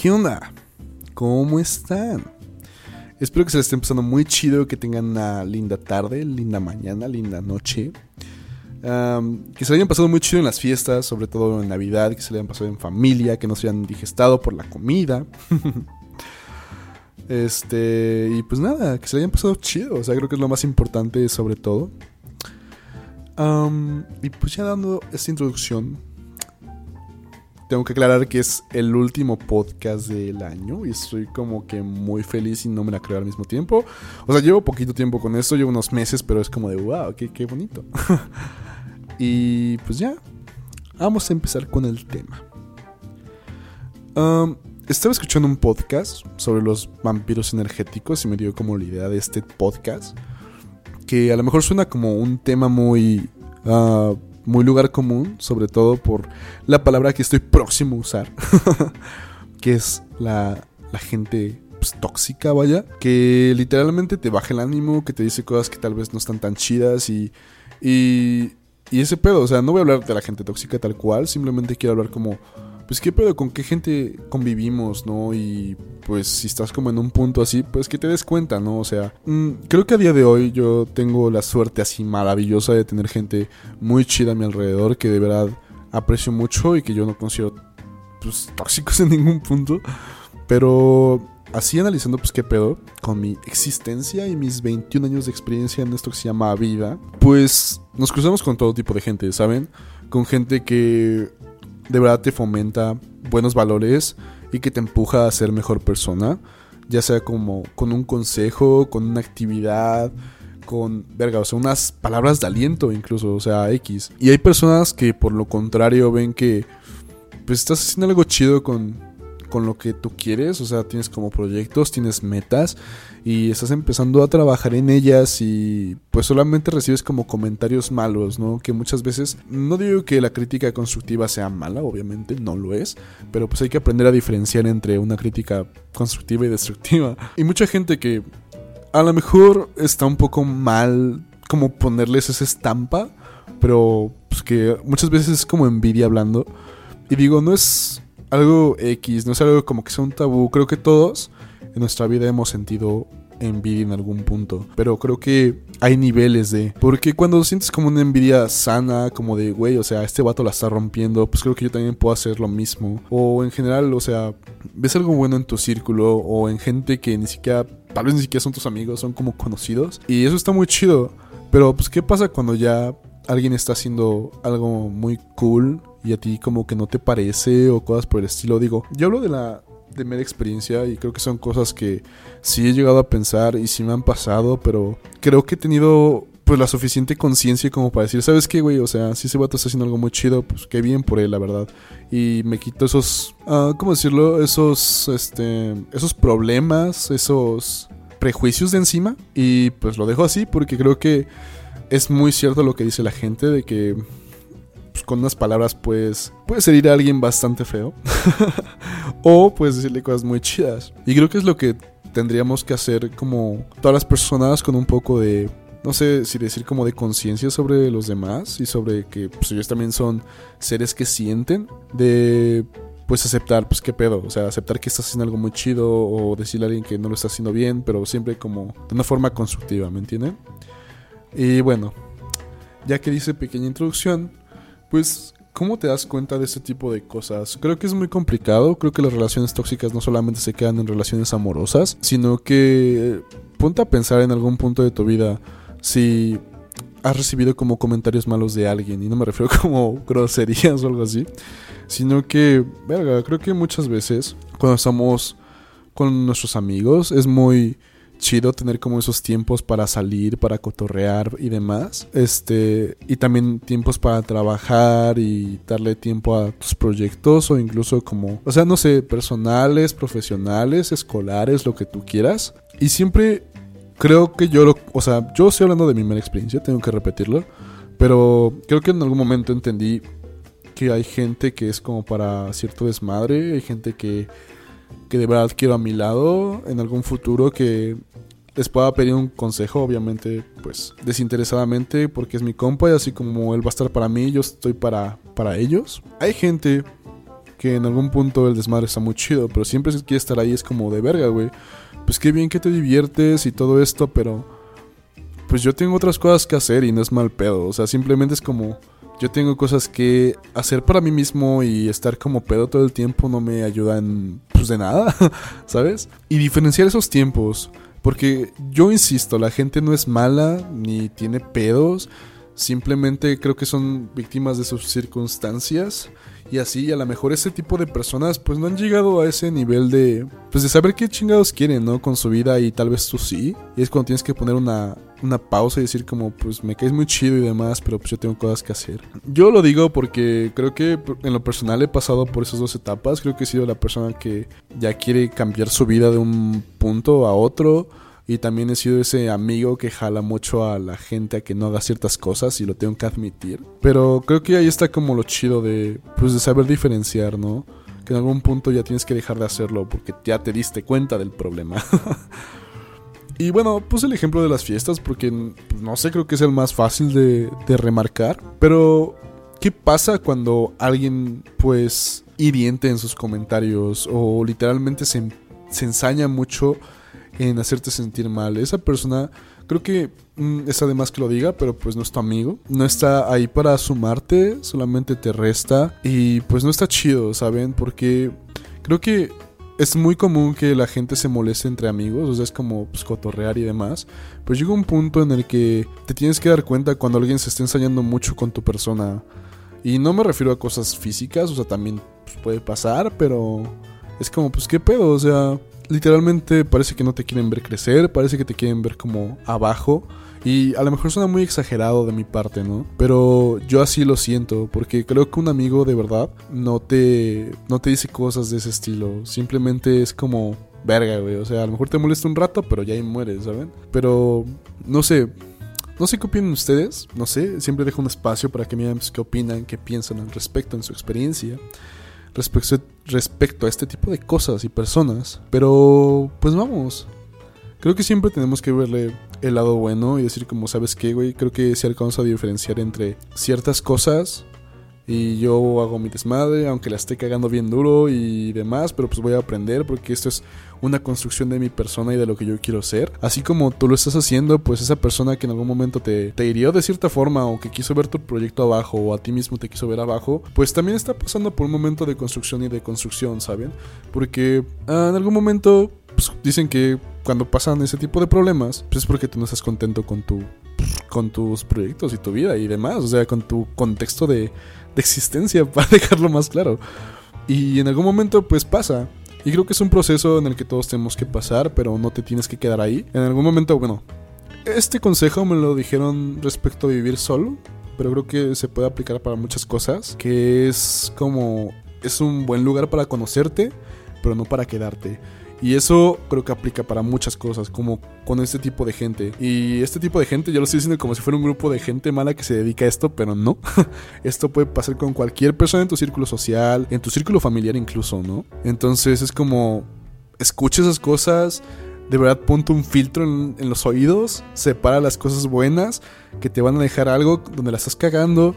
¿Qué? ¿Cómo están? Espero que se les esté empezando muy chido, que tengan una linda tarde, linda mañana, linda noche. que se le hayan pasado muy chido en las fiestas, sobre todo en Navidad, que se le hayan pasado en familia, que no se hayan digestado por la comida. este, y pues nada, que se le hayan pasado chido, o sea, creo que es lo más importante sobre todo. y pues ya dando esta introducción, tengo que aclarar que es el último podcast del año y estoy como que muy feliz y no me la creo al mismo tiempo. O sea, llevo poquito tiempo con esto, llevo unos meses, pero es como de wow, qué, qué bonito. y pues ya, vamos a empezar con el tema. estaba escuchando un podcast sobre los vampiros energéticos y me dio como la idea de este podcast. Que a lo mejor suena como un tema muy... Ah, muy lugar común, sobre todo por la palabra que estoy próximo a usar, que es la, la gente pues, tóxica, vaya, que literalmente te baja el ánimo, que te dice cosas que tal vez no están tan chidas y, y, y ese pedo, o sea, no voy a hablar de la gente tóxica tal cual, simplemente quiero hablar como pues qué pedo, con qué gente convivimos, ¿no? Y pues si estás como en un punto así, pues que te des cuenta, ¿no? O sea, mm, creo que a día de hoy yo tengo la suerte así maravillosa de tener gente muy chida a mi alrededor que de verdad aprecio mucho y que yo no considero pues tóxicos en ningún punto. Pero así analizando pues qué pedo con mi existencia y mis 21 años de experiencia en esto que se llama vida, pues nos cruzamos con todo tipo de gente, ¿saben? Con gente que de verdad te fomenta buenos valores y que te empuja a ser mejor persona, ya sea como con un consejo, con una actividad, con, verga, o sea, unas palabras de aliento incluso, o sea, X. Y hay personas que por lo contrario ven que pues estás haciendo algo chido con con lo que tú quieres, o sea, tienes como proyectos, tienes metas y estás empezando a trabajar en ellas y pues solamente recibes como comentarios malos, ¿no? Que muchas veces, no digo que la crítica constructiva sea mala, obviamente no lo es, pero pues hay que aprender a diferenciar entre una crítica constructiva y destructiva. Y mucha gente que a lo mejor está un poco mal como ponerles esa estampa, pero pues que muchas veces es como envidia hablando. Y digo, no es algo X, no es algo como que sea un tabú. Creo que todos en nuestra vida hemos sentido envidia en algún punto. Pero creo que hay niveles de. Porque cuando sientes como una envidia sana, como de, güey, o sea, este vato la está rompiendo, pues creo que yo también puedo hacer lo mismo. O en general, o sea, ves algo bueno en tu círculo o en gente que ni siquiera, tal vez ni siquiera son tus amigos, son como conocidos. Y eso está muy chido. Pero, pues, ¿qué pasa cuando ya alguien está haciendo algo muy cool y a ti como que no te parece o cosas por el estilo. Digo, yo hablo de la de mera experiencia y creo que son cosas que sí he llegado a pensar y sí me han pasado, pero creo que he tenido pues la suficiente conciencia como para decir, ¿sabes qué, güey? O sea, si ese vato está haciendo algo muy chido, pues qué bien por él, la verdad. Y me quito esos, uh, ¿cómo decirlo? Esos, este, esos problemas, esos prejuicios de encima y pues lo dejo así porque creo que es muy cierto lo que dice la gente de que pues, con unas palabras pues puedes herir a alguien bastante feo o puedes decirle cosas muy chidas. Y creo que es lo que tendríamos que hacer como todas las personas con un poco de no sé si decir como de conciencia sobre los demás y sobre que pues, ellos también son seres que sienten de pues aceptar pues qué pedo, o sea, aceptar que estás haciendo algo muy chido o decirle a alguien que no lo está haciendo bien, pero siempre como de una forma constructiva, ¿me entienden? Y bueno, ya que dice pequeña introducción, pues, ¿cómo te das cuenta de este tipo de cosas? Creo que es muy complicado. Creo que las relaciones tóxicas no solamente se quedan en relaciones amorosas, sino que ponte a pensar en algún punto de tu vida si has recibido como comentarios malos de alguien, y no me refiero como groserías o algo así, sino que, verga, creo que muchas veces cuando estamos con nuestros amigos es muy chido tener como esos tiempos para salir, para cotorrear y demás. Este, y también tiempos para trabajar y darle tiempo a tus proyectos o incluso como, o sea, no sé, personales, profesionales, escolares, lo que tú quieras. Y siempre creo que yo lo, o sea, yo estoy hablando de mi mera experiencia, tengo que repetirlo, pero creo que en algún momento entendí que hay gente que es como para cierto desmadre, hay gente que que de verdad quiero a mi lado en algún futuro que les pueda pedir un consejo, obviamente, pues desinteresadamente, porque es mi compa y así como él va a estar para mí, yo estoy para, para ellos. Hay gente que en algún punto el desmadre está muy chido, pero siempre si quieres estar ahí es como de verga, güey. Pues qué bien que te diviertes y todo esto, pero pues yo tengo otras cosas que hacer y no es mal pedo, o sea, simplemente es como yo tengo cosas que hacer para mí mismo y estar como pedo todo el tiempo no me ayuda en pues de nada, ¿sabes? Y diferenciar esos tiempos, porque yo insisto, la gente no es mala ni tiene pedos, simplemente creo que son víctimas de sus circunstancias y así a lo mejor ese tipo de personas pues no han llegado a ese nivel de pues de saber qué chingados quieren, ¿no? Con su vida y tal vez tú sí. Y es cuando tienes que poner una, una pausa y decir como pues me caes muy chido y demás, pero pues yo tengo cosas que hacer. Yo lo digo porque creo que en lo personal he pasado por esas dos etapas. Creo que he sido la persona que ya quiere cambiar su vida de un punto a otro y también he sido ese amigo que jala mucho a la gente a que no haga ciertas cosas y lo tengo que admitir. Pero creo que ahí está como lo chido de, pues, de saber diferenciar, ¿no? Que en algún punto ya tienes que dejar de hacerlo porque ya te diste cuenta del problema. y bueno, puse el ejemplo de las fiestas porque pues, no sé, creo que es el más fácil de, de remarcar. Pero, ¿qué pasa cuando alguien, pues, hiriente en sus comentarios o literalmente se, se ensaña mucho? En hacerte sentir mal. Esa persona, creo que mm, es además que lo diga, pero pues no es tu amigo. No está ahí para sumarte, solamente te resta. Y pues no está chido, ¿saben? Porque creo que es muy común que la gente se moleste entre amigos, o sea, es como pues, cotorrear y demás. Pero llega un punto en el que te tienes que dar cuenta cuando alguien se está ensayando mucho con tu persona. Y no me refiero a cosas físicas, o sea, también pues, puede pasar, pero es como, pues, ¿qué pedo? O sea, literalmente parece que no te quieren ver crecer, parece que te quieren ver como abajo. Y a lo mejor suena muy exagerado de mi parte, ¿no? Pero yo así lo siento, porque creo que un amigo de verdad no te, no te dice cosas de ese estilo. Simplemente es como, verga, güey. O sea, a lo mejor te molesta un rato, pero ya ahí mueres, ¿saben? Pero, no sé. No sé qué opinan ustedes, no sé, siempre dejo un espacio para que me digan pues, qué opinan, qué piensan al respecto en su experiencia respecto, respecto a este tipo de cosas y personas. Pero, pues vamos. Creo que siempre tenemos que verle el lado bueno y decir como, ¿sabes qué, güey? Creo que si alcanza a diferenciar entre ciertas cosas y yo hago mi desmadre, aunque la esté cagando bien duro y demás, pero pues voy a aprender porque esto es una construcción de mi persona y de lo que yo quiero ser. Así como tú lo estás haciendo, pues esa persona que en algún momento te, te hirió de cierta forma o que quiso ver tu proyecto abajo o a ti mismo te quiso ver abajo, pues también está pasando por un momento de construcción y de construcción, ¿saben? Porque ah, en algún momento pues, dicen que cuando pasan ese tipo de problemas, pues es porque tú no estás contento con tu con tus proyectos y tu vida y demás, o sea, con tu contexto de de existencia, para dejarlo más claro. Y en algún momento pues pasa. Y creo que es un proceso en el que todos tenemos que pasar, pero no te tienes que quedar ahí. En algún momento, bueno, este consejo me lo dijeron respecto a vivir solo, pero creo que se puede aplicar para muchas cosas, que es como es un buen lugar para conocerte, pero no para quedarte. Y eso creo que aplica para muchas cosas, como con este tipo de gente. Y este tipo de gente, yo lo estoy diciendo como si fuera un grupo de gente mala que se dedica a esto, pero no. esto puede pasar con cualquier persona en tu círculo social, en tu círculo familiar incluso, ¿no? Entonces es como, escucha esas cosas, de verdad ponte un filtro en, los oídos, separa las cosas buenas que te van a dejar algo donde la estás cagando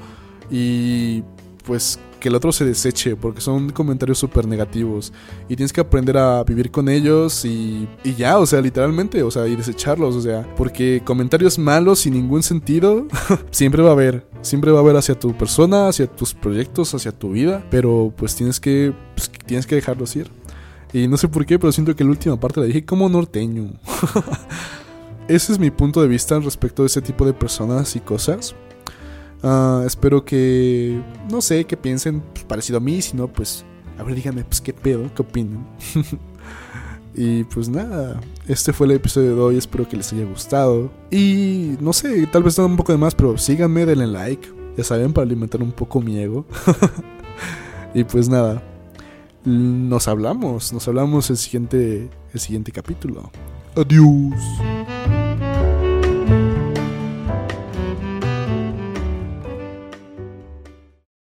y pues que el otro se deseche, porque son comentarios súper negativos. Y tienes que aprender a vivir con ellos y, y, ya, o sea, literalmente, o sea, y desecharlos, o sea, porque comentarios malos sin ningún sentido siempre va a haber. Siempre va a haber hacia tu persona, hacia tus proyectos, hacia tu vida, pero pues tienes que, pues, tienes que dejarlos ir. Y no sé por qué, pero siento que la última parte la dije como norteño. Ese es mi punto de vista respecto de ese tipo de personas y cosas. Uh, espero que, no sé, que piensen pues, parecido a mí, si no, pues, a ver, díganme, pues, qué pedo, qué opinan. y pues nada, este fue el episodio de hoy, espero que les haya gustado. Y no sé, tal vez dan un poco de más, pero síganme, denle like, ya saben, para alimentar un poco mi ego. y pues nada, nos hablamos, nos hablamos el siguiente, el siguiente capítulo. Adiós.